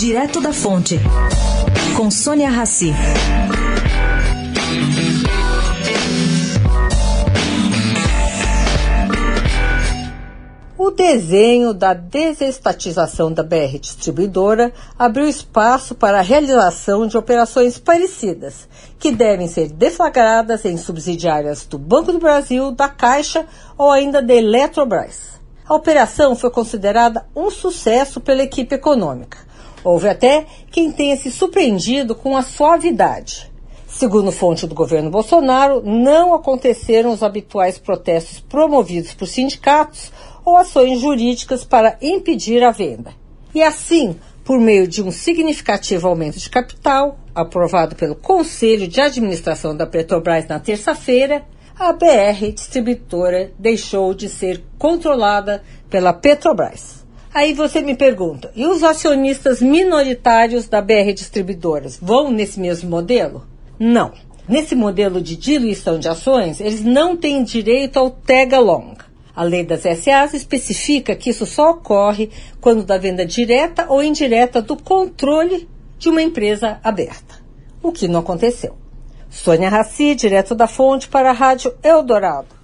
Direto da Fonte, com Sônia Rassi. O desenho da desestatização da BR Distribuidora abriu espaço para a realização de operações parecidas, que devem ser deflagradas em subsidiárias do Banco do Brasil, da Caixa ou ainda da Eletrobras. A operação foi considerada um sucesso pela equipe econômica. Houve até quem tenha se surpreendido com a suavidade. Segundo fonte do governo Bolsonaro, não aconteceram os habituais protestos promovidos por sindicatos ou ações jurídicas para impedir a venda. E assim, por meio de um significativo aumento de capital, aprovado pelo Conselho de Administração da Petrobras na terça-feira, a BR Distribuidora deixou de ser controlada pela Petrobras. Aí você me pergunta, e os acionistas minoritários da BR Distribuidoras vão nesse mesmo modelo? Não. Nesse modelo de diluição de ações, eles não têm direito ao tag along. A lei das SAs especifica que isso só ocorre quando da venda direta ou indireta do controle de uma empresa aberta, o que não aconteceu. Sônia Raci, direto da fonte para a Rádio Eldorado.